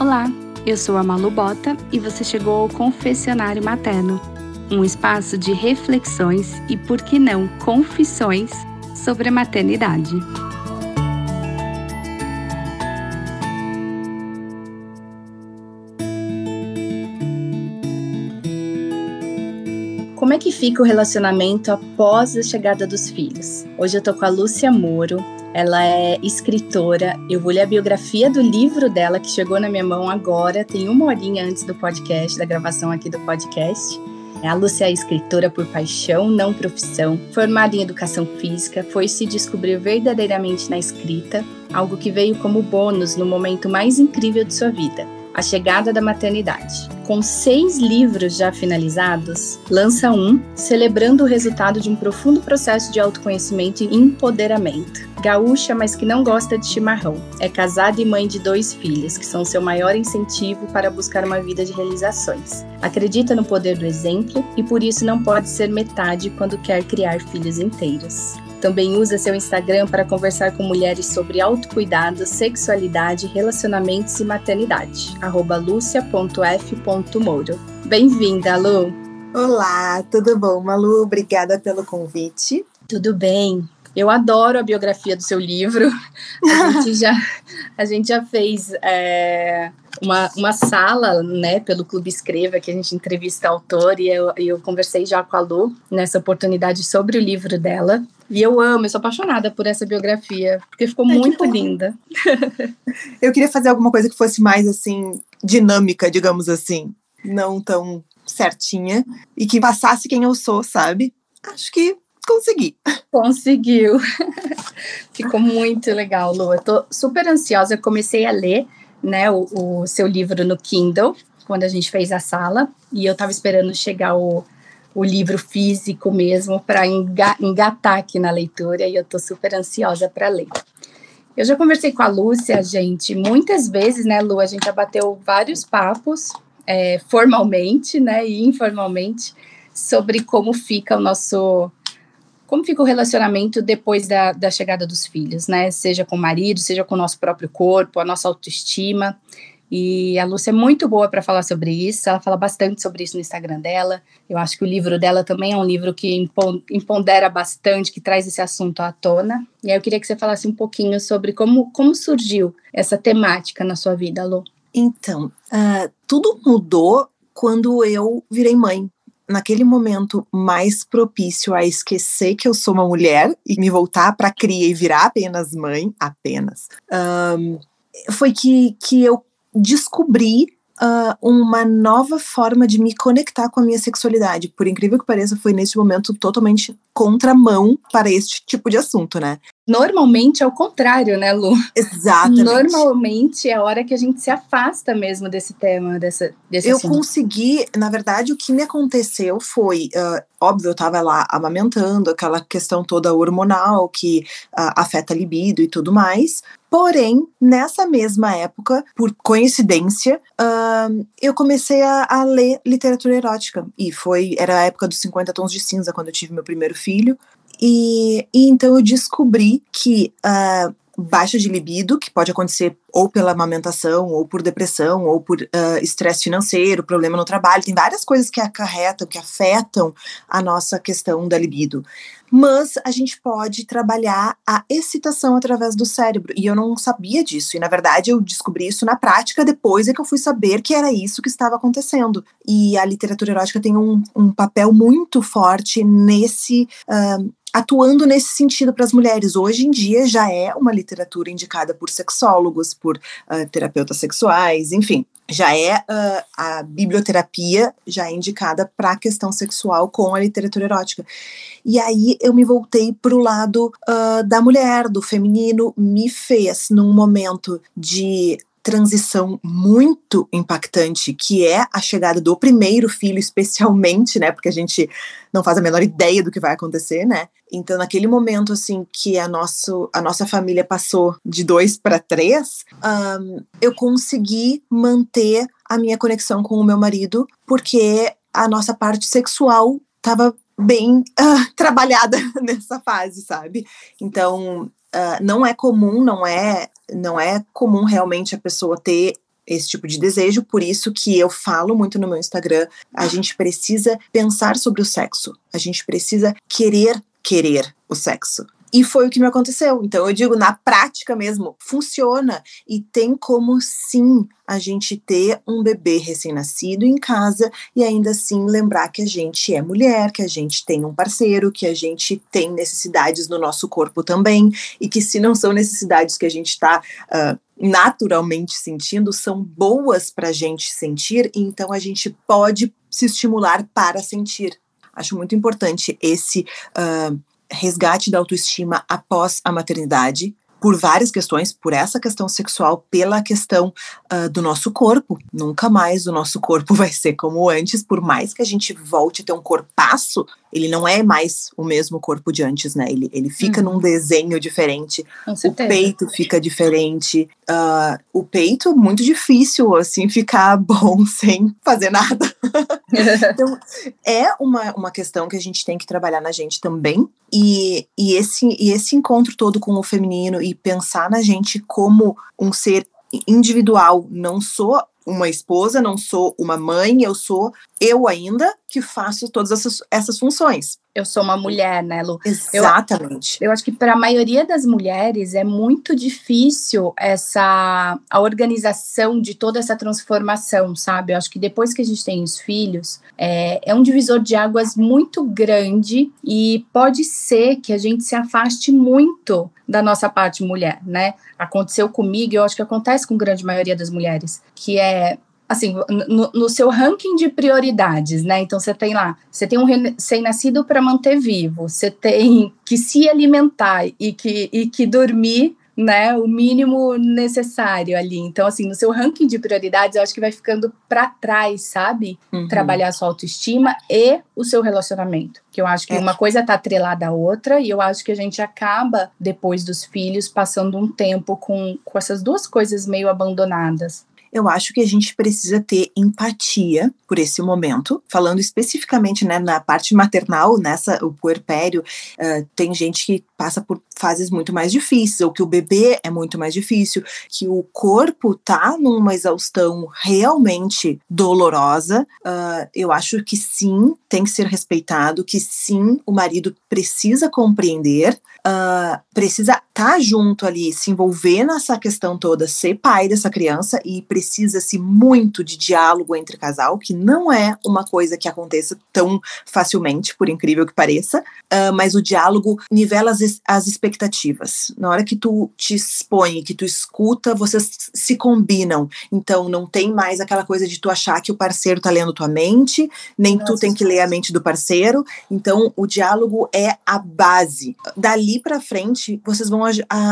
Olá, eu sou a Malu Bota e você chegou ao Confessionário Materno, um espaço de reflexões e, por que não, confissões sobre a maternidade. Como é que fica o relacionamento após a chegada dos filhos? Hoje eu tô com a Lúcia Moro, ela é escritora. Eu vou ler a biografia do livro dela, que chegou na minha mão agora, tem uma horinha antes do podcast, da gravação aqui do podcast. A Lúcia é escritora por paixão, não profissão, formada em educação física, foi se descobrir verdadeiramente na escrita, algo que veio como bônus no momento mais incrível de sua vida, a chegada da maternidade. Com seis livros já finalizados, lança um, celebrando o resultado de um profundo processo de autoconhecimento e empoderamento. Gaúcha, mas que não gosta de chimarrão. É casada e mãe de dois filhos, que são seu maior incentivo para buscar uma vida de realizações. Acredita no poder do exemplo e por isso não pode ser metade quando quer criar filhos inteiros. Também usa seu Instagram para conversar com mulheres sobre autocuidado, sexualidade, relacionamentos e maternidade. lucia.f.mouro. Bem-vinda, Lu! Olá, tudo bom, Malu? Obrigada pelo convite. Tudo bem. Eu adoro a biografia do seu livro. A gente já, a gente já fez é, uma, uma sala, né, pelo Clube Escreva, que a gente entrevista autor, e eu, eu conversei já com a Lu nessa oportunidade sobre o livro dela. E eu amo, eu sou apaixonada por essa biografia, porque ficou é muito linda. eu queria fazer alguma coisa que fosse mais, assim, dinâmica, digamos assim. Não tão certinha. E que passasse quem eu sou, sabe? Acho que consegui. Conseguiu. Ficou muito legal, Lu. Eu tô super ansiosa. Eu comecei a ler né, o, o seu livro no Kindle, quando a gente fez a sala, e eu estava esperando chegar o, o livro físico mesmo para engatar aqui na leitura, e eu estou super ansiosa para ler. Eu já conversei com a Lúcia, gente, muitas vezes, né, Lu? A gente já bateu vários papos, é, formalmente, né, e informalmente, sobre como fica o nosso como fica o relacionamento depois da, da chegada dos filhos, né? Seja com o marido, seja com o nosso próprio corpo, a nossa autoestima. E a Lúcia é muito boa para falar sobre isso, ela fala bastante sobre isso no Instagram dela. Eu acho que o livro dela também é um livro que empodera bastante, que traz esse assunto à tona. E aí eu queria que você falasse um pouquinho sobre como, como surgiu essa temática na sua vida, Lu. Então, uh, tudo mudou quando eu virei mãe naquele momento mais propício a esquecer que eu sou uma mulher e me voltar para cria e virar apenas mãe, apenas, um, foi que, que eu descobri uh, uma nova forma de me conectar com a minha sexualidade. Por incrível que pareça, foi nesse momento totalmente contramão para este tipo de assunto, né? Normalmente é o contrário, né, Lu? Exatamente. Normalmente é a hora que a gente se afasta mesmo desse tema, dessa, desse Eu assunto. consegui, na verdade, o que me aconteceu foi, uh, óbvio, eu estava lá amamentando, aquela questão toda hormonal que uh, afeta a libido e tudo mais. Porém, nessa mesma época, por coincidência, uh, eu comecei a, a, ler literatura erótica. E foi, era a época dos 50 tons de cinza, quando eu tive meu primeiro filho. E, e então eu descobri que uh, baixa de libido, que pode acontecer ou pela amamentação, ou por depressão, ou por estresse uh, financeiro, problema no trabalho, tem várias coisas que acarretam, que afetam a nossa questão da libido. Mas a gente pode trabalhar a excitação através do cérebro, e eu não sabia disso, e na verdade eu descobri isso na prática depois é que eu fui saber que era isso que estava acontecendo. E a literatura erótica tem um, um papel muito forte nesse uh, atuando nesse sentido para as mulheres. Hoje em dia já é uma literatura indicada por sexólogos, por uh, terapeutas sexuais, enfim, já é uh, a biblioterapia já é indicada para a questão sexual com a literatura erótica. E aí eu me voltei para o lado uh, da mulher, do feminino, me fez num momento de transição muito impactante, que é a chegada do primeiro filho, especialmente, né? Porque a gente não faz a menor ideia do que vai acontecer, né? Então, naquele momento, assim, que a, nosso, a nossa família passou de dois para três, um, eu consegui manter a minha conexão com o meu marido, porque a nossa parte sexual estava bem uh, trabalhada nessa fase, sabe? Então, uh, não é comum, não é não é comum realmente a pessoa ter esse tipo de desejo, por isso que eu falo muito no meu Instagram, a gente precisa pensar sobre o sexo, a gente precisa querer querer o sexo. E foi o que me aconteceu. Então, eu digo, na prática mesmo, funciona. E tem como sim a gente ter um bebê recém-nascido em casa e ainda assim lembrar que a gente é mulher, que a gente tem um parceiro, que a gente tem necessidades no nosso corpo também. E que se não são necessidades que a gente está. Uh, naturalmente sentindo são boas para a gente sentir, então a gente pode se estimular para sentir. Acho muito importante esse uh, resgate da autoestima após a maternidade, por várias questões, por essa questão sexual, pela questão uh, do nosso corpo. Nunca mais o nosso corpo vai ser como antes, por mais que a gente volte a ter um corpaço, ele não é mais o mesmo corpo de antes, né? Ele, ele fica uhum. num desenho diferente, o peito fica diferente. Uh, o peito, muito difícil, assim, ficar bom sem fazer nada. então, é uma, uma questão que a gente tem que trabalhar na gente também. E, e, esse, e esse encontro todo com o feminino e pensar na gente como um ser individual, não sou uma esposa, não sou uma mãe, eu sou eu ainda que faço todas essas, essas funções. Eu sou uma mulher, né, Lu? Exatamente. Eu, eu acho que para a maioria das mulheres é muito difícil essa a organização de toda essa transformação, sabe? Eu acho que depois que a gente tem os filhos, é, é um divisor de águas muito grande e pode ser que a gente se afaste muito da nossa parte mulher, né? Aconteceu comigo, eu acho que acontece com a grande maioria das mulheres, que é assim, no, no, seu ranking de prioridades, né? Então você tem lá, você tem um recém-nascido para manter vivo, você tem que se alimentar e que, e que dormir, né? O mínimo necessário ali. Então, assim, no seu ranking de prioridades, eu acho que vai ficando para trás, sabe? Uhum. Trabalhar a sua autoestima e o seu relacionamento. Que eu acho que é. uma coisa tá atrelada à outra, e eu acho que a gente acaba, depois dos filhos, passando um tempo com, com essas duas coisas meio abandonadas eu acho que a gente precisa ter empatia por esse momento. Falando especificamente né, na parte maternal, nessa o puerpério, uh, tem gente que passa por fases muito mais difíceis, ou que o bebê é muito mais difícil, que o corpo tá numa exaustão realmente dolorosa. Uh, eu acho que sim, tem que ser respeitado, que sim, o marido precisa compreender, uh, precisa estar tá junto ali, se envolver nessa questão toda, ser pai dessa criança e precisa-se muito de diálogo entre casal, que não é uma coisa que aconteça tão facilmente, por incrível que pareça, uh, mas o diálogo nivela as, as expectativas. Na hora que tu te expõe, que tu escuta, vocês se combinam. Então não tem mais aquela coisa de tu achar que o parceiro tá lendo tua mente, nem Nossa, tu tem que ler a mente do parceiro. Então o diálogo é a base. Dali para frente, vocês vão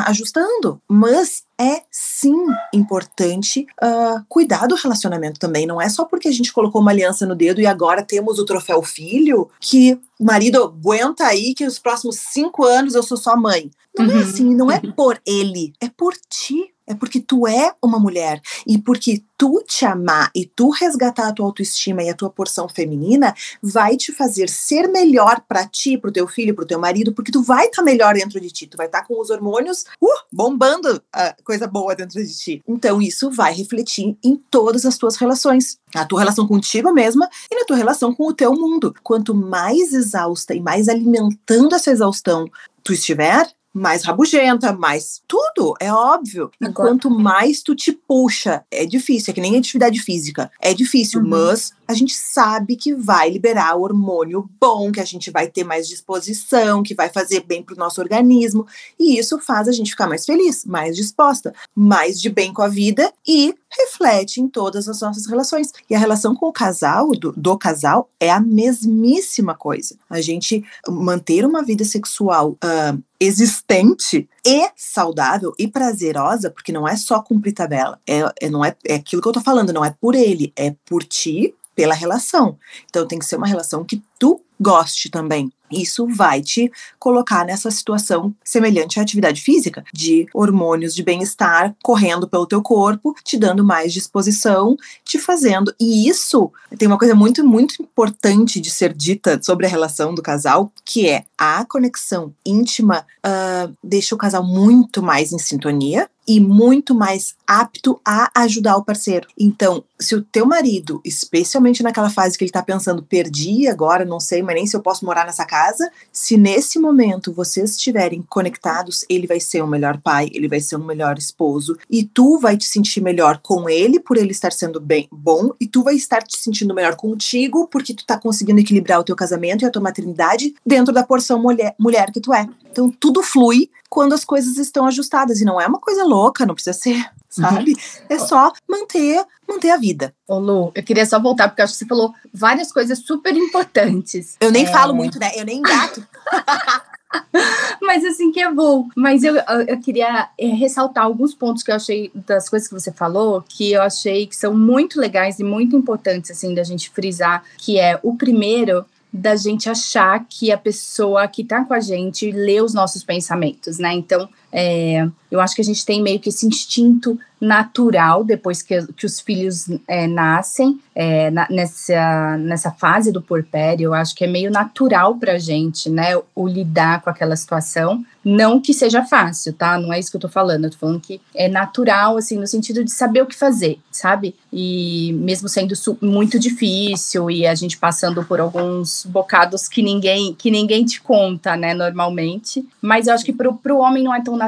ajustando, mas é sim importante uh, cuidar do relacionamento também. Não é só porque a gente colocou uma aliança no dedo e agora temos o troféu filho que o marido aguenta aí que os próximos cinco anos eu sou só mãe. Não é uhum. é assim, não é por ele, é por ti. É porque tu é uma mulher e porque tu te amar e tu resgatar a tua autoestima e a tua porção feminina vai te fazer ser melhor para ti, pro teu filho, pro teu marido, porque tu vai estar tá melhor dentro de ti, tu vai estar tá com os hormônios uh, bombando a coisa boa dentro de ti. Então isso vai refletir em todas as tuas relações, a tua relação contigo mesma e na tua relação com o teu mundo. Quanto mais exausta e mais alimentando essa exaustão tu estiver, mais rabugenta, mais tudo, é óbvio. E quanto mais tu te puxa, é difícil, é que nem atividade física. É difícil, uhum. mas a gente sabe que vai liberar hormônio bom, que a gente vai ter mais disposição, que vai fazer bem pro nosso organismo. E isso faz a gente ficar mais feliz, mais disposta, mais de bem com a vida e reflete em todas as nossas relações. E a relação com o casal, do, do casal, é a mesmíssima coisa. A gente manter uma vida sexual uh, existente e saudável e prazerosa, porque não é só cumprir tabela, é, é, não é, é aquilo que eu tô falando, não é por ele, é por ti, pela relação. Então tem que ser uma relação que tu goste também. Isso vai te colocar nessa situação semelhante à atividade física, de hormônios de bem-estar correndo pelo teu corpo, te dando mais disposição, te fazendo. E isso tem uma coisa muito, muito importante de ser dita sobre a relação do casal, que é a conexão íntima uh, deixa o casal muito mais em sintonia, e muito mais apto a ajudar o parceiro. Então, se o teu marido, especialmente naquela fase que ele tá pensando, perdi agora, não sei, mas nem se eu posso morar nessa casa, se nesse momento vocês estiverem conectados, ele vai ser um melhor pai, ele vai ser um melhor esposo, e tu vai te sentir melhor com ele por ele estar sendo bem bom, e tu vai estar te sentindo melhor contigo porque tu tá conseguindo equilibrar o teu casamento e a tua maternidade dentro da porção mulher, mulher que tu é. Então tudo flui quando as coisas estão ajustadas e não é uma coisa louca, não precisa ser, sabe? Uhum. É só manter, manter a vida. Ô Lu, eu queria só voltar porque acho que você falou várias coisas super importantes. Eu nem é... falo muito, né? Eu nem gato. Mas assim que é bom. Mas eu, eu queria é, ressaltar alguns pontos que eu achei das coisas que você falou, que eu achei que são muito legais e muito importantes assim da gente frisar, que é o primeiro da gente achar que a pessoa que está com a gente lê os nossos pensamentos, né? Então, é, eu acho que a gente tem meio que esse instinto natural depois que, que os filhos é, nascem, é, na, nessa, nessa fase do porpério, eu acho que é meio natural para a gente, né, o lidar com aquela situação. Não que seja fácil, tá? Não é isso que eu tô falando. Eu tô falando que é natural, assim, no sentido de saber o que fazer, sabe? E mesmo sendo muito difícil e a gente passando por alguns bocados que ninguém que ninguém te conta, né, normalmente. Mas eu acho que pro, pro homem não é tão natural.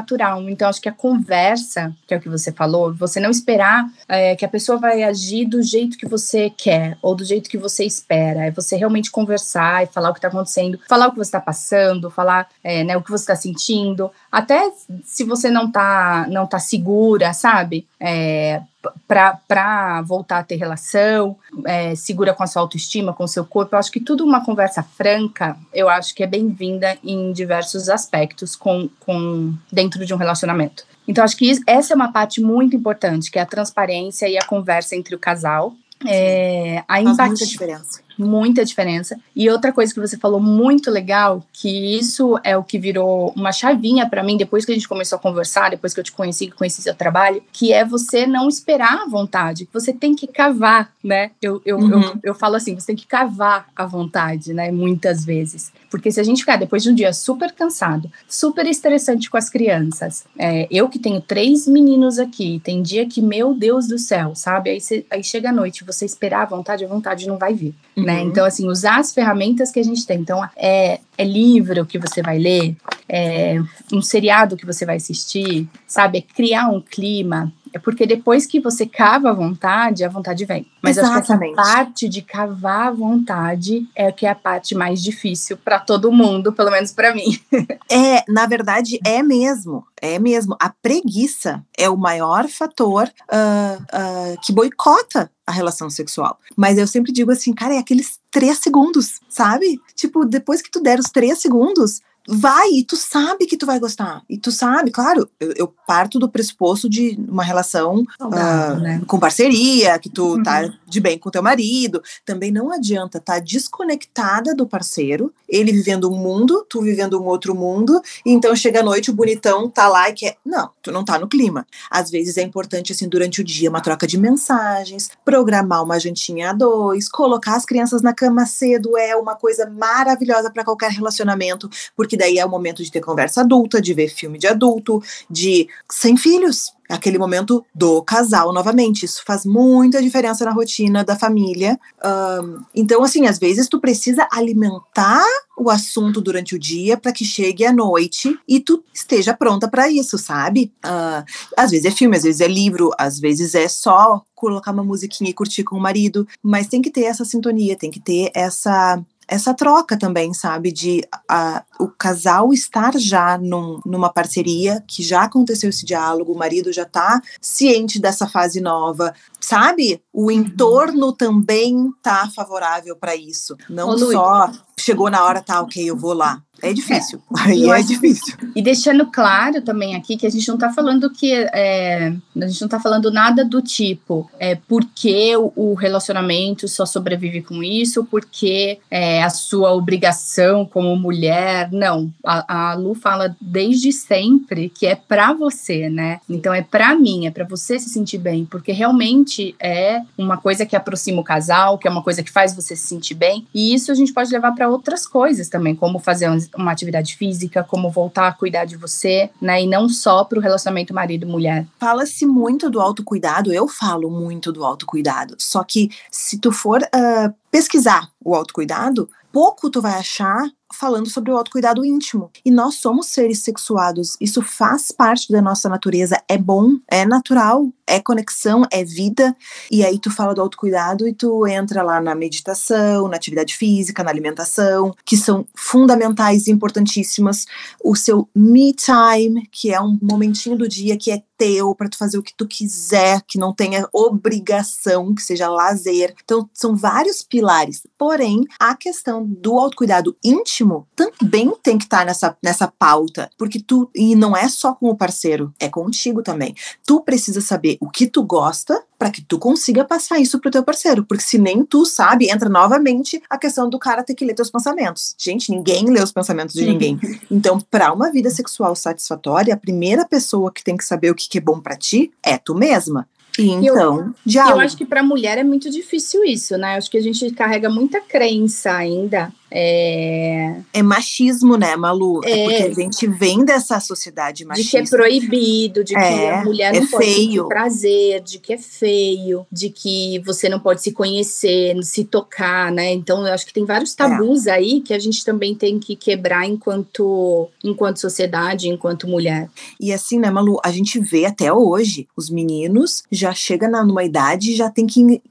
Então, acho que a conversa, que é o que você falou, você não esperar é, que a pessoa vai agir do jeito que você quer ou do jeito que você espera. É você realmente conversar e falar o que está acontecendo, falar o que você está passando, falar é, né, o que você está sentindo. Até se você não tá, não tá segura, sabe? É, para voltar a ter relação, é, segura com a sua autoestima, com o seu corpo. Eu acho que tudo uma conversa franca, eu acho que é bem-vinda em diversos aspectos com, com dentro de um relacionamento. Então, acho que isso, essa é uma parte muito importante, que é a transparência e a conversa entre o casal. É, a empatia. Faz muita diferença muita diferença. E outra coisa que você falou muito legal, que isso é o que virou uma chavinha para mim depois que a gente começou a conversar, depois que eu te conheci, que conheci seu trabalho, que é você não esperar à vontade, você tem que cavar, né? Eu, eu, uhum. eu, eu falo assim, você tem que cavar à vontade, né? Muitas vezes. Porque se a gente ficar depois de um dia super cansado, super estressante com as crianças, é, eu que tenho três meninos aqui, tem dia que, meu Deus do céu, sabe? Aí, cê, aí chega a noite, você esperar à vontade, a vontade não vai vir, uhum. Né? Então, assim, usar as ferramentas que a gente tem. Então, é, é livro que você vai ler, é um seriado que você vai assistir, sabe? É criar um clima, é porque depois que você cava a vontade, a vontade vem. Mas Exatamente. acho que essa parte de cavar a vontade é que é a parte mais difícil para todo mundo, pelo menos para mim. é, na verdade, é mesmo. É mesmo. A preguiça é o maior fator uh, uh, que boicota a relação sexual. Mas eu sempre digo assim, cara, é aqueles três segundos, sabe? Tipo, depois que tu der os três segundos, vai e tu sabe que tu vai gostar. E tu sabe, claro, eu, eu parto do pressuposto de uma relação uh, né? com parceria, que tu uhum. tá de bem com teu marido. Também não adianta estar tá desconectada do parceiro, ele vivendo um mundo, tu vivendo um outro mundo, então chega a noite o bonitão tá lá e quer. Não, tu não tá no clima. Às vezes é importante, assim, durante o dia, uma troca de mensagens, programar uma jantinha a dois, colocar as crianças na cama cedo é uma coisa maravilhosa para qualquer relacionamento, porque daí é o momento de ter conversa adulta, de ver filme de adulto, de sem filhos. Aquele momento do casal novamente. Isso faz muita diferença na rotina da família. Um, então, assim, às vezes tu precisa alimentar o assunto durante o dia para que chegue à noite e tu esteja pronta para isso, sabe? Uh, às vezes é filme, às vezes é livro, às vezes é só colocar uma musiquinha e curtir com o marido, mas tem que ter essa sintonia, tem que ter essa essa troca também, sabe? De a, o casal estar já num, numa parceria, que já aconteceu esse diálogo, o marido já tá ciente dessa fase nova, sabe? O uhum. entorno também tá favorável para isso. Não Ô, só chegou na hora, tá, ok, eu vou lá. É difícil. É. Aí é difícil. E deixando claro também aqui que a gente não está falando que é, a gente não está falando nada do tipo é porque o, relacionamento só sobrevive com isso, porque é a sua obrigação como mulher. Não. A, a Lu fala desde sempre que é para você, né? Então é para mim, é para você se sentir bem, porque realmente é uma coisa que aproxima o casal, que é uma coisa que faz você se sentir bem. E isso a gente pode levar para outras coisas também, como fazer uma atividade física, como voltar a cuidar de você, né? E não só para o relacionamento marido-mulher. Fala-se muito do autocuidado, eu falo muito do autocuidado. Só que se tu for uh, pesquisar o autocuidado, pouco tu vai achar falando sobre o autocuidado íntimo. E nós somos seres sexuados, isso faz parte da nossa natureza, é bom, é natural, é conexão, é vida. E aí tu fala do autocuidado e tu entra lá na meditação, na atividade física, na alimentação, que são fundamentais e importantíssimas. O seu me time, que é um momentinho do dia que é teu para tu fazer o que tu quiser, que não tenha obrigação, que seja lazer. Então são vários pilares. Porém, a questão do autocuidado íntimo também tem que estar tá nessa nessa pauta, porque tu e não é só com o parceiro, é contigo também. Tu precisa saber o que tu gosta para que tu consiga passar isso pro teu parceiro, porque se nem tu sabe, entra novamente a questão do cara ter que ler teus pensamentos. Gente, ninguém lê os pensamentos de ninguém. Então, para uma vida sexual satisfatória, a primeira pessoa que tem que saber o que é bom para ti é tu mesma. E então, eu, Eu acho que para mulher é muito difícil isso, né? Eu acho que a gente carrega muita crença ainda é... é machismo, né, Malu? É, é porque a gente vem dessa sociedade machista. De que é proibido, de que é, a mulher não é pode feio. prazer, de que é feio, de que você não pode se conhecer, se tocar, né? Então, eu acho que tem vários tabus é. aí que a gente também tem que quebrar enquanto, enquanto sociedade, enquanto mulher. E assim, né, Malu, a gente vê até hoje, os meninos já chegam numa idade já tem que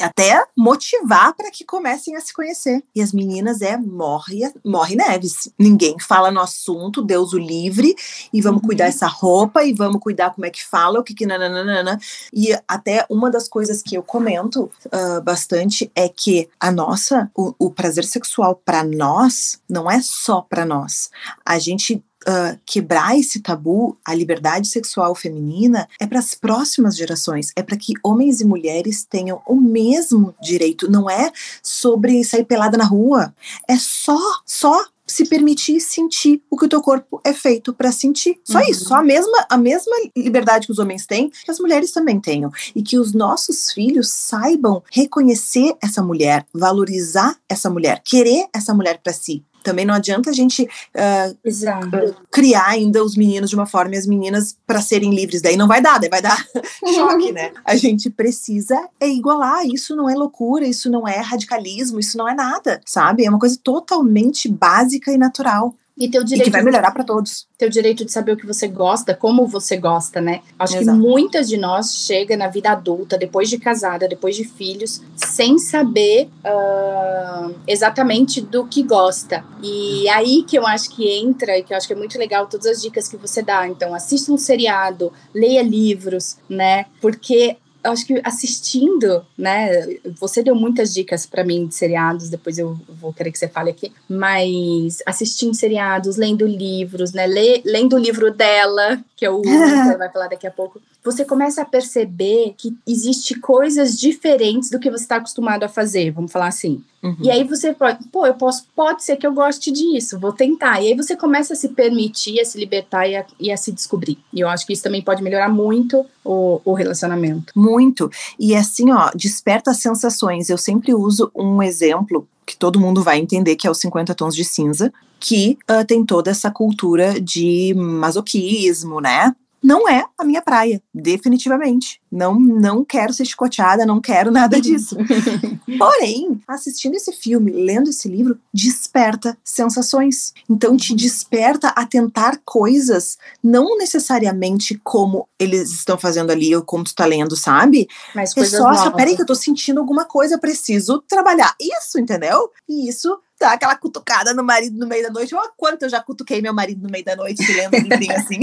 até motivar para que comecem a se conhecer. E as meninas é morre, morre Neves. Ninguém fala no assunto, Deus o livre, e vamos uhum. cuidar essa roupa, e vamos cuidar como é que fala, o que que nananana. E até uma das coisas que eu comento uh, bastante é que a nossa, o, o prazer sexual para nós não é só para nós. A gente uh, quebrar esse tabu, a liberdade sexual feminina, é para as próximas gerações, é para que homens e mulheres tenham o mesmo direito. Não é sobre sair pelada na rua, é só, só se permitir sentir o que o teu corpo é feito para sentir. Só uhum. isso, só a mesma, a mesma liberdade que os homens têm, que as mulheres também tenham. E que os nossos filhos saibam reconhecer essa mulher, valorizar essa mulher, querer essa mulher para si. Também não adianta a gente uh, criar ainda os meninos de uma forma e as meninas para serem livres. Daí não vai dar, daí vai dar choque, né? A gente precisa é igualar. Isso não é loucura, isso não é radicalismo, isso não é nada, sabe? É uma coisa totalmente básica e natural. E, teu direito e que vai melhorar para todos. Teu direito de saber o que você gosta, como você gosta, né? Acho Exato. que muitas de nós chega na vida adulta, depois de casada, depois de filhos, sem saber uh, exatamente do que gosta. E aí que eu acho que entra, e que eu acho que é muito legal todas as dicas que você dá. Então, assista um seriado, leia livros, né? Porque acho que assistindo, né? Você deu muitas dicas para mim de seriados, depois eu vou querer que você fale aqui, mas assistindo seriados, lendo livros, né? Lê, lendo o livro dela, que é o que ela vai falar daqui a pouco, você começa a perceber que existe coisas diferentes do que você está acostumado a fazer, vamos falar assim. Uhum. E aí você pode, pô, eu posso, pode ser que eu goste disso, vou tentar. E aí você começa a se permitir, a se libertar e a, e a se descobrir. E eu acho que isso também pode melhorar muito o, o relacionamento. Muito. E assim, ó, desperta sensações. Eu sempre uso um exemplo que todo mundo vai entender que é os 50 tons de cinza, que uh, tem toda essa cultura de masoquismo, né? Não é a minha praia, definitivamente. Não, não quero ser chicoteada, não quero nada disso. Porém, assistindo esse filme, lendo esse livro, desperta sensações. Então, te desperta a tentar coisas, não necessariamente como eles estão fazendo ali ou como tu tá lendo, sabe? Mas é coisas é só, novas. peraí que eu tô sentindo alguma coisa, eu preciso trabalhar isso, entendeu? E isso dá aquela cutucada no marido no meio da noite. Olha quanto eu já cutuquei meu marido no meio da noite, lendo um assim.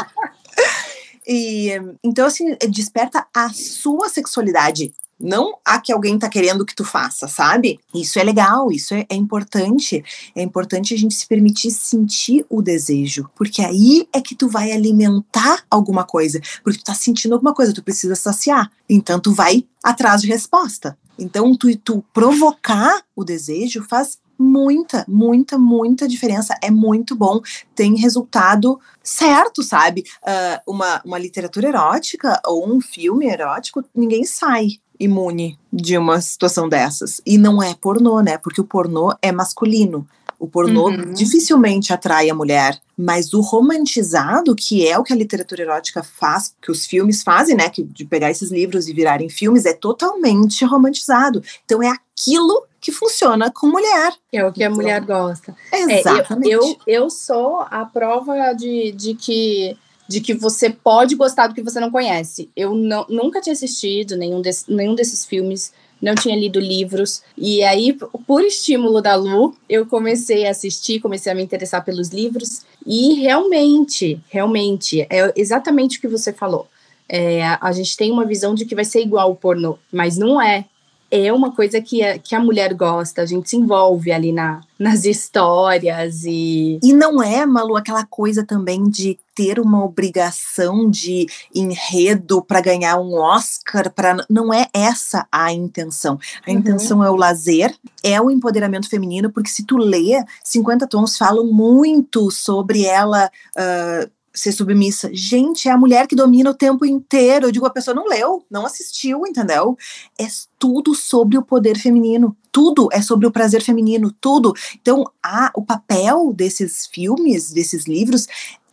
e, então, assim, desperta a sua sexualidade. não a que alguém tá querendo que tu faça, sabe? Isso é legal, isso é, é importante. É importante a gente se permitir sentir o desejo, porque aí é que tu vai alimentar alguma coisa, porque tu tá sentindo alguma coisa, tu precisa saciar. Então tu vai atrás de resposta. Então tu, tu provocar o desejo faz muita, muita, muita diferença. É muito bom, tem resultado certo, sabe? Uh, uma, uma literatura erótica ou um filme erótico, ninguém sai imune de uma situação dessas. E não é pornô, né? Porque o pornô é masculino. O pornô uhum. dificilmente atrai a mulher, mas o romantizado, que é o que a literatura erótica faz, que os filmes fazem, né, que de pegar esses livros e virarem filmes, é totalmente romantizado. Então é aquilo que funciona com mulher. É o que a mulher gosta. Exatamente. É, eu, eu, eu, sou a prova de, de que de que você pode gostar do que você não conhece. Eu não, nunca tinha assistido nenhum, desse, nenhum desses filmes, não tinha lido livros. E aí, por estímulo da Lu, eu comecei a assistir, comecei a me interessar pelos livros. E realmente, realmente, é exatamente o que você falou. É, a gente tem uma visão de que vai ser igual o pornô, mas não é é uma coisa que a, que a mulher gosta, a gente se envolve ali na, nas histórias e. E não é, Malu, aquela coisa também de ter uma obrigação de enredo para ganhar um Oscar, para não é essa a intenção. A uhum. intenção é o lazer, é o empoderamento feminino, porque se tu lê, 50 tons falam muito sobre ela. Uh, ser submissa. Gente, é a mulher que domina o tempo inteiro. Eu digo, a pessoa não leu, não assistiu, entendeu? É tudo sobre o poder feminino. Tudo é sobre o prazer feminino, tudo. Então, a, o papel desses filmes, desses livros,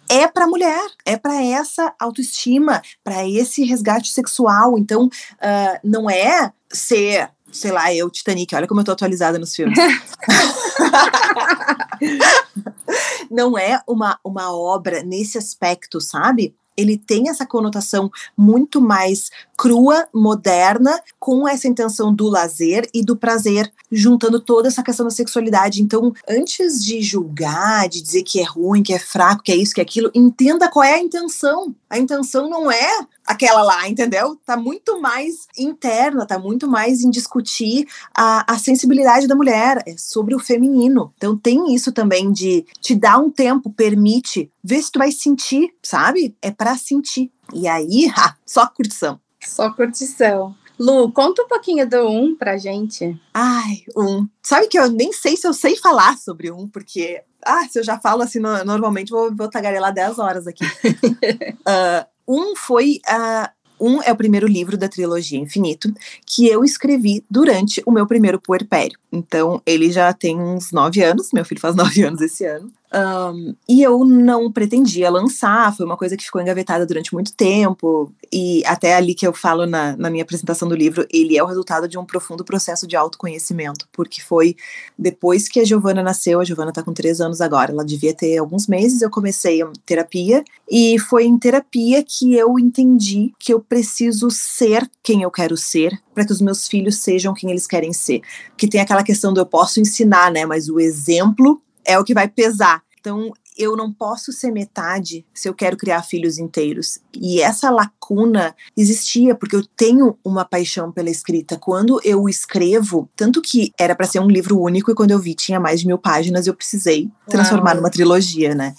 é para mulher, é para essa autoestima, para esse resgate sexual. Então, uh, não é ser, sei lá, eu, Titanic, olha como eu tô atualizada nos filmes. não é uma, uma obra nesse aspecto, sabe? ele tem essa conotação muito mais crua, moderna, com essa intenção do lazer e do prazer, juntando toda essa questão da sexualidade. Então, antes de julgar, de dizer que é ruim, que é fraco, que é isso, que é aquilo, entenda qual é a intenção. A intenção não é aquela lá, entendeu? Tá muito mais interna, tá muito mais em discutir a, a sensibilidade da mulher, é sobre o feminino. Então tem isso também de te dar um tempo, permite, ver se tu vai sentir, sabe? É para sentir. E aí, ha, só curtição. Só curtição. Lu, conta um pouquinho do um pra gente. Ai, um. Sabe que eu nem sei se eu sei falar sobre um, porque. Ah, se eu já falo assim, no, normalmente vou, vou tagarelar 10 horas aqui. uh, um foi uh, um é o primeiro livro da trilogia Infinito que eu escrevi durante o meu primeiro puerpério. Então, ele já tem uns nove anos, meu filho faz nove anos esse ano. Um, e eu não pretendia lançar, foi uma coisa que ficou engavetada durante muito tempo, e até ali que eu falo na, na minha apresentação do livro, ele é o resultado de um profundo processo de autoconhecimento, porque foi depois que a Giovana nasceu, a Giovana tá com três anos agora, ela devia ter alguns meses, eu comecei a terapia, e foi em terapia que eu entendi que eu preciso ser quem eu quero ser, para que os meus filhos sejam quem eles querem ser. Que tem aquela questão do eu posso ensinar, né, mas o exemplo é o que vai pesar. Então, eu não posso ser metade se eu quero criar filhos inteiros. E essa lacuna existia porque eu tenho uma paixão pela escrita. Quando eu escrevo, tanto que era para ser um livro único e quando eu vi tinha mais de mil páginas, eu precisei transformar Uau. numa trilogia, né?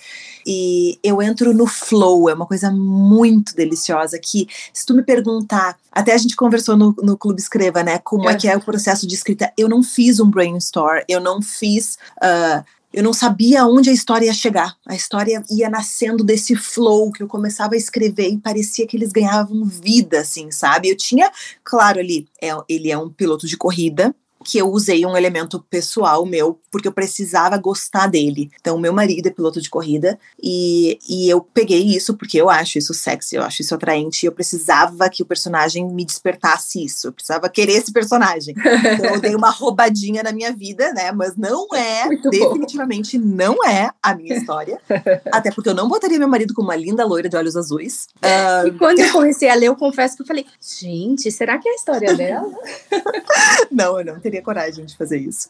E eu entro no flow, é uma coisa muito deliciosa que, se tu me perguntar, até a gente conversou no, no Clube Escreva, né? Como é. é que é o processo de escrita? Eu não fiz um brainstorm, eu não fiz. Uh, eu não sabia onde a história ia chegar. A história ia nascendo desse flow que eu começava a escrever e parecia que eles ganhavam vida, assim, sabe? Eu tinha, claro, ali, é, ele é um piloto de corrida, que eu usei um elemento pessoal meu, porque eu precisava gostar dele. Então, meu marido é piloto de corrida, e, e eu peguei isso porque eu acho isso sexy, eu acho isso atraente, e eu precisava que o personagem me despertasse isso, eu precisava querer esse personagem. Então, eu dei uma roubadinha na minha vida, né? Mas não é, Muito definitivamente bom. não é a minha história. Até porque eu não botaria meu marido como uma linda loira de olhos azuis. Uh... E quando eu comecei a ler, eu confesso que eu falei, gente, será que é a história dela? não, eu não teria coragem de fazer isso.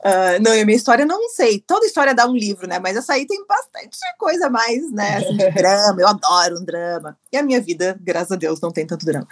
Uh, não, a minha história não sei. Toda história dá um livro, né? Mas essa aí tem bastante coisa mais, né? Assim, de drama. Eu adoro um drama. E a minha vida, graças a Deus, não tem tanto drama.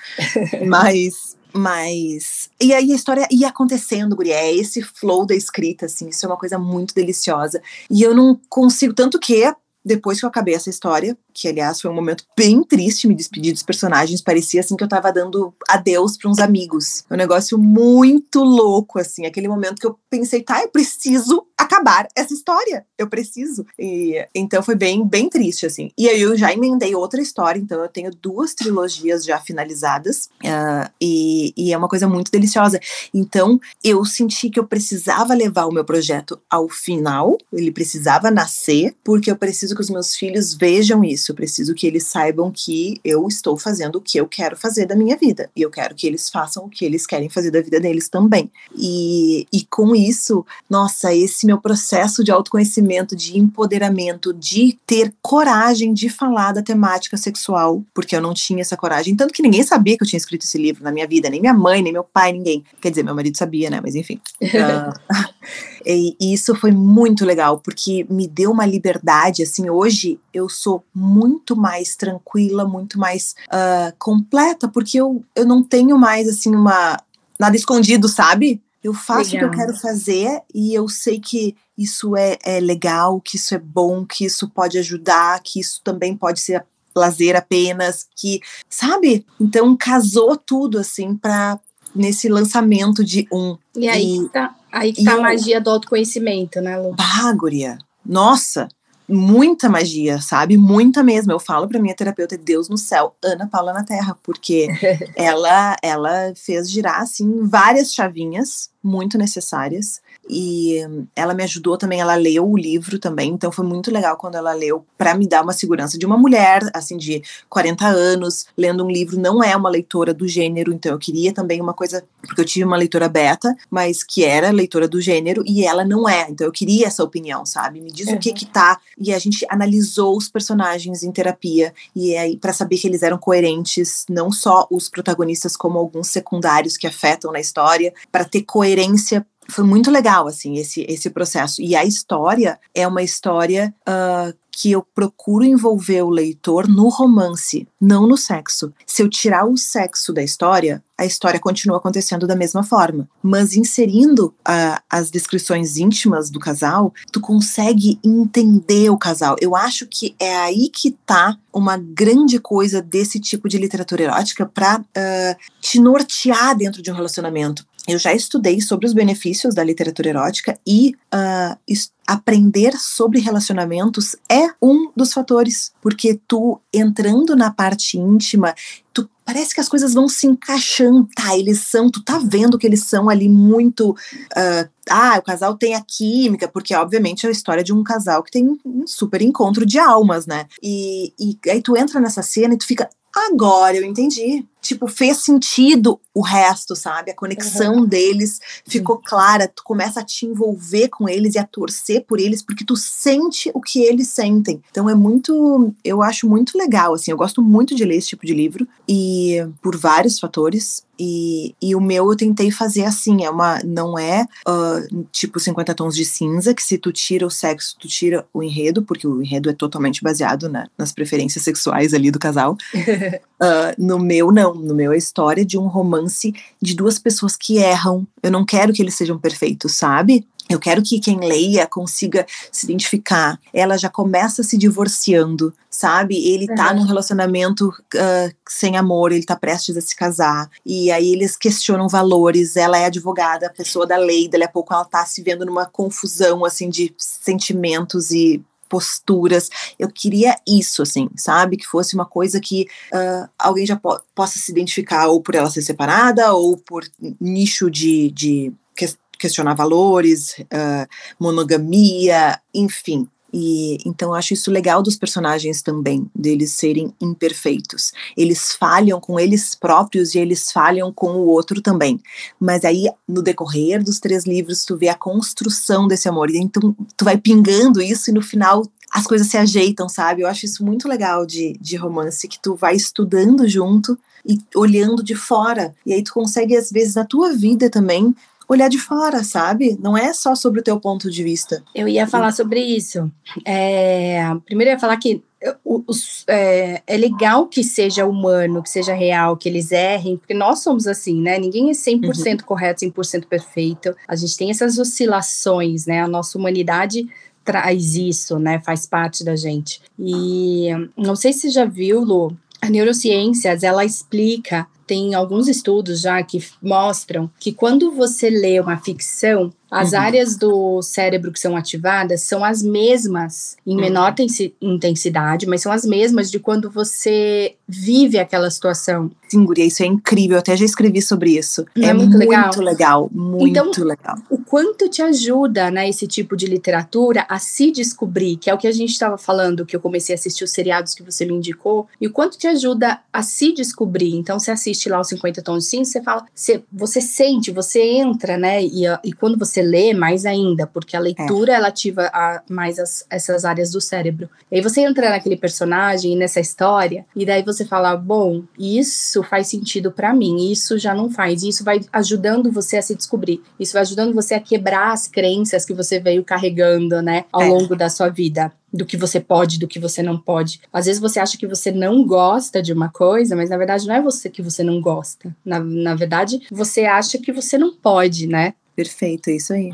Mas mas. E aí a história ia acontecendo, Guria. É esse flow da escrita, assim. Isso é uma coisa muito deliciosa. E eu não consigo. Tanto que, depois que eu acabei essa história, que aliás foi um momento bem triste me despedir dos personagens, parecia assim que eu tava dando adeus para uns amigos. É um negócio muito louco assim, aquele momento que eu pensei, tá, eu preciso acabar essa história, eu preciso. E então foi bem bem triste assim. E aí eu já emendei outra história, então eu tenho duas trilogias já finalizadas uh, e, e é uma coisa muito deliciosa. Então eu senti que eu precisava levar o meu projeto ao final, ele precisava nascer, porque eu preciso que os meus filhos vejam isso. Eu preciso que eles saibam que eu estou fazendo o que eu quero fazer da minha vida. E eu quero que eles façam o que eles querem fazer da vida deles também. E, e com isso, nossa, esse meu processo de autoconhecimento, de empoderamento, de ter coragem de falar da temática sexual, porque eu não tinha essa coragem. Tanto que ninguém sabia que eu tinha escrito esse livro na minha vida, nem minha mãe, nem meu pai, ninguém. Quer dizer, meu marido sabia, né? Mas enfim. Uh, e, e isso foi muito legal, porque me deu uma liberdade. Assim, hoje eu sou muito mais tranquila, muito mais uh, completa, porque eu, eu não tenho mais, assim, uma. nada escondido, sabe? Eu faço legal. o que eu quero fazer e eu sei que isso é, é legal, que isso é bom, que isso pode ajudar, que isso também pode ser lazer apenas, que, sabe? Então casou tudo assim para nesse lançamento de um. E aí e, tá, aí que tá a magia do autoconhecimento, né, Lu? Bah, guria. Nossa, muita magia, sabe? Muita mesmo. Eu falo para minha terapeuta, Deus no céu, Ana Paula na terra, porque ela ela fez girar assim várias chavinhas muito necessárias e ela me ajudou também, ela leu o livro também, então foi muito legal quando ela leu para me dar uma segurança de uma mulher, assim, de 40 anos, lendo um livro, não é uma leitora do gênero, então eu queria também uma coisa, porque eu tive uma leitora beta, mas que era leitora do gênero e ela não é, então eu queria essa opinião, sabe? Me diz uhum. o que que tá, e a gente analisou os personagens em terapia e aí para saber que eles eram coerentes, não só os protagonistas como alguns secundários que afetam na história, para ter coerência foi muito legal, assim, esse, esse processo. E a história é uma história uh, que eu procuro envolver o leitor no romance, não no sexo. Se eu tirar o sexo da história, a história continua acontecendo da mesma forma. Mas inserindo uh, as descrições íntimas do casal, tu consegue entender o casal. Eu acho que é aí que tá uma grande coisa desse tipo de literatura erótica para uh, te nortear dentro de um relacionamento eu já estudei sobre os benefícios da literatura erótica e uh, aprender sobre relacionamentos é um dos fatores, porque tu entrando na parte íntima, tu parece que as coisas vão se encaixando, tá? Eles são, tu tá vendo que eles são ali muito. Uh, ah, o casal tem a química, porque obviamente é a história de um casal que tem um super encontro de almas, né? E, e aí tu entra nessa cena e tu fica, agora eu entendi tipo, fez sentido o resto, sabe? A conexão uhum. deles ficou clara, tu começa a te envolver com eles e a torcer por eles, porque tu sente o que eles sentem. Então é muito, eu acho muito legal, assim, eu gosto muito de ler esse tipo de livro, e por vários fatores, e, e o meu eu tentei fazer assim, é uma, não é uh, tipo 50 tons de cinza, que se tu tira o sexo, tu tira o enredo, porque o enredo é totalmente baseado né, nas preferências sexuais ali do casal. uh, no meu, não no meu é a história de um romance de duas pessoas que erram. Eu não quero que eles sejam perfeitos, sabe? Eu quero que quem leia consiga se identificar. Ela já começa se divorciando, sabe? Ele tá uhum. num relacionamento uh, sem amor, ele tá prestes a se casar. E aí eles questionam valores. Ela é advogada, pessoa da lei, dali a pouco ela tá se vendo numa confusão, assim, de sentimentos e posturas. Eu queria isso, assim, sabe? Que fosse uma coisa que uh, alguém já po possa se identificar ou por ela ser separada ou por nicho de, de que questionar valores, uh, monogamia, enfim. E então eu acho isso legal dos personagens também, deles serem imperfeitos. Eles falham com eles próprios e eles falham com o outro também. Mas aí no decorrer dos três livros tu vê a construção desse amor. E então tu vai pingando isso e no final as coisas se ajeitam, sabe? Eu acho isso muito legal de, de romance, que tu vai estudando junto e olhando de fora. E aí tu consegue, às vezes, na tua vida também, olhar de fora, sabe? Não é só sobre o teu ponto de vista. Eu ia falar sobre isso. É, primeiro eu ia falar que os, é, é, legal que seja humano, que seja real, que eles errem, porque nós somos assim, né? Ninguém é 100% uhum. correto, 100% perfeito. A gente tem essas oscilações, né? A nossa humanidade traz isso, né? Faz parte da gente. E não sei se você já viu, Lu, a neurociências, ela explica tem alguns estudos já que mostram que quando você lê uma ficção, as uhum. áreas do cérebro que são ativadas são as mesmas, em uhum. menor intensidade, mas são as mesmas de quando você vive aquela situação. Sim, Guria, isso é incrível. Eu até já escrevi sobre isso. é, é muito, legal. Muito legal, muito então, legal. O quanto te ajuda, né, esse tipo de literatura a se descobrir, que é o que a gente estava falando, que eu comecei a assistir os seriados que você me indicou, e o quanto te ajuda a se descobrir. Então, você assiste lá os 50 tons de cinza, você fala, você, você sente, você entra, né, e, e quando você lê, mais ainda, porque a leitura, é. ela ativa a, mais as, essas áreas do cérebro. E aí você entra naquele personagem, nessa história, e daí você fala, bom, isso faz sentido para mim, isso já não faz, isso vai ajudando você a se descobrir, isso vai ajudando você a quebrar as crenças que você veio carregando, né, ao é. longo da sua vida do que você pode, do que você não pode. Às vezes você acha que você não gosta de uma coisa, mas na verdade não é você que você não gosta. Na, na verdade, você acha que você não pode, né? Perfeito, é isso aí.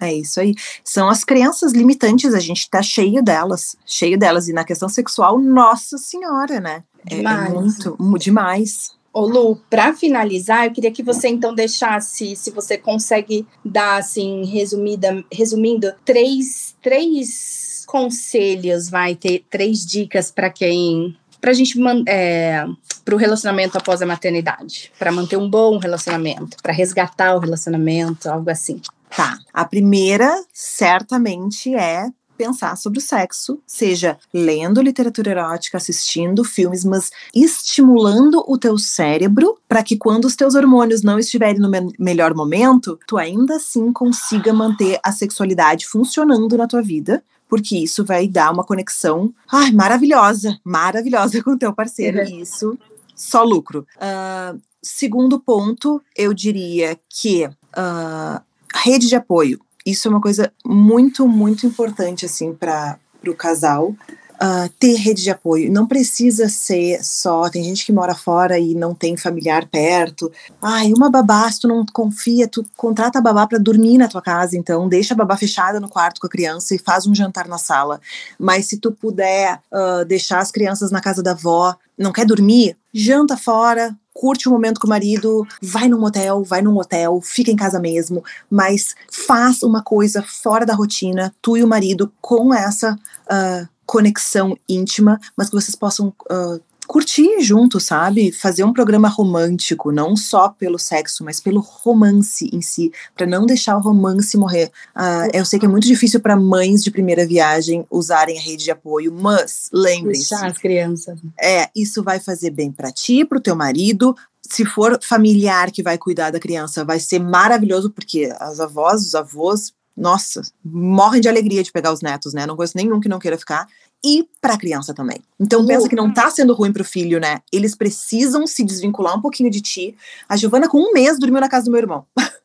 É isso aí. São as crenças limitantes, a gente tá cheio delas, cheio delas. E na questão sexual, nossa senhora, né? Demais. É, é muito, demais. Ô Lu, para finalizar, eu queria que você então deixasse, se você consegue dar assim, resumida, resumindo, três, três conselhos, vai ter três dicas para quem para a gente é, para o relacionamento após a maternidade, para manter um bom relacionamento, para resgatar o relacionamento, algo assim. Tá. A primeira, certamente, é pensar sobre o sexo, seja lendo literatura erótica, assistindo filmes, mas estimulando o teu cérebro para que quando os teus hormônios não estiverem no me melhor momento, tu ainda assim consiga manter a sexualidade funcionando na tua vida, porque isso vai dar uma conexão ai, maravilhosa, maravilhosa com o teu parceiro. Uhum. E isso, só lucro. Uh, segundo ponto, eu diria que uh, rede de apoio. Isso é uma coisa muito, muito importante, assim, para o casal uh, ter rede de apoio. Não precisa ser só. Tem gente que mora fora e não tem familiar perto. Ai, uma babá, se tu não confia, tu contrata a babá para dormir na tua casa, então deixa a babá fechada no quarto com a criança e faz um jantar na sala. Mas se tu puder uh, deixar as crianças na casa da avó, não quer dormir, janta fora, curte o um momento com o marido, vai num motel, vai num hotel, fica em casa mesmo, mas faz uma coisa fora da rotina, tu e o marido, com essa uh, conexão íntima, mas que vocês possam uh, curtir junto, sabe? Fazer um programa romântico, não só pelo sexo, mas pelo romance em si, para não deixar o romance morrer. Uh, eu sei que é muito difícil para mães de primeira viagem usarem a rede de apoio, mas lembrem-se. As crianças. É, isso vai fazer bem para ti, para o teu marido, se for familiar que vai cuidar da criança, vai ser maravilhoso, porque as avós, os avós, nossa, morrem de alegria de pegar os netos, né? Não conheço nenhum que não queira ficar. E para a criança também. Então, pensa que não tá sendo ruim pro filho, né? Eles precisam se desvincular um pouquinho de ti. A Giovana, com um mês, dormiu na casa do meu irmão.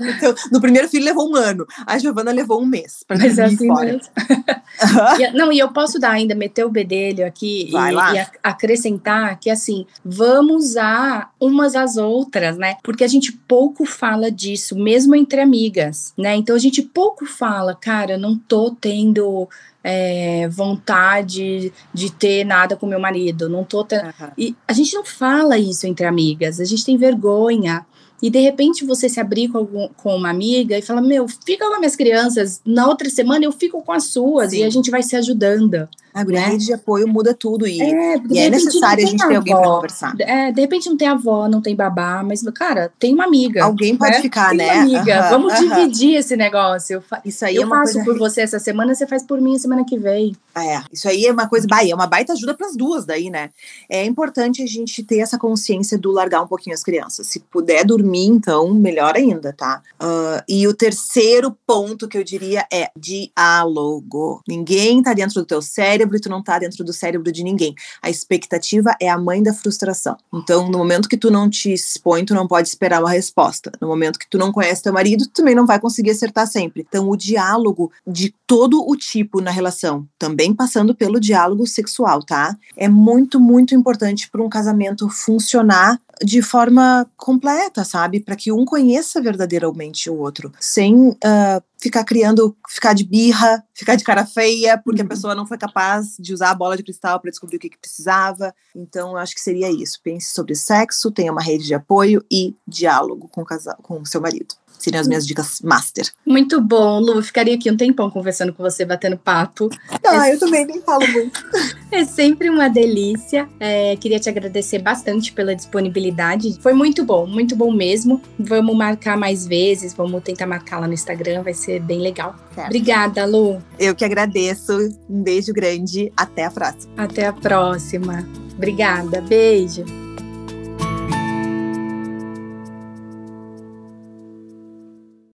Então, no primeiro filho levou um ano, a Giovana levou um mês para Mas é assim fora. Mesmo. e, não, e eu posso dar ainda, meter o bedelho aqui Vai e, lá. e acrescentar que assim, vamos usar umas às outras, né? Porque a gente pouco fala disso, mesmo entre amigas, né? Então a gente pouco fala, cara, não tô tendo é, vontade de ter nada com meu marido, não tô. Uhum. E a gente não fala isso entre amigas, a gente tem vergonha e de repente você se abrir com, algum, com uma amiga e fala: Meu, fica com as minhas crianças, na outra semana eu fico com as suas, Sim. e a gente vai se ajudando. A né? rede de apoio muda tudo e é, e é necessário a gente ter alguém para conversar. É, de repente não tem avó, não tem babá, mas, cara, tem uma amiga. Alguém pode né? ficar, tem né? Uma amiga. Vamos dividir esse negócio. Isso aí eu é uma faço coisa... por você essa semana, você faz por mim a semana que vem. É, isso aí é uma coisa, bah, é uma baita ajuda para as duas daí, né? É importante a gente ter essa consciência do largar um pouquinho as crianças. Se puder dormir, então, melhor ainda, tá? Uh, e o terceiro ponto que eu diria é diálogo. Ninguém tá dentro do teu cérebro e tu não tá dentro do cérebro de ninguém. A expectativa é a mãe da frustração. Então, no momento que tu não te expõe, tu não pode esperar uma resposta. No momento que tu não conhece teu marido, tu também não vai conseguir acertar sempre. Então, o diálogo de todo o tipo na relação, também passando pelo diálogo sexual, tá? É muito, muito importante para um casamento funcionar de forma completa, sabe? Para que um conheça verdadeiramente o outro, sem uh, ficar criando, ficar de birra, ficar de cara feia, porque a uhum. pessoa não foi capaz de usar a bola de cristal para descobrir o que, que precisava. Então, eu acho que seria isso. Pense sobre sexo, tenha uma rede de apoio e diálogo com o casal, com o seu marido. Seriam as minhas dicas master. Muito bom, Lu. Ficaria aqui um tempão conversando com você, batendo papo. Ah, é... eu também nem falo muito. é sempre uma delícia. É, queria te agradecer bastante pela disponibilidade. Foi muito bom, muito bom mesmo. Vamos marcar mais vezes, vamos tentar marcar lá no Instagram, vai ser bem legal. Certo. Obrigada, Lu. Eu que agradeço. Um beijo grande. Até a próxima. Até a próxima. Obrigada. Beijo.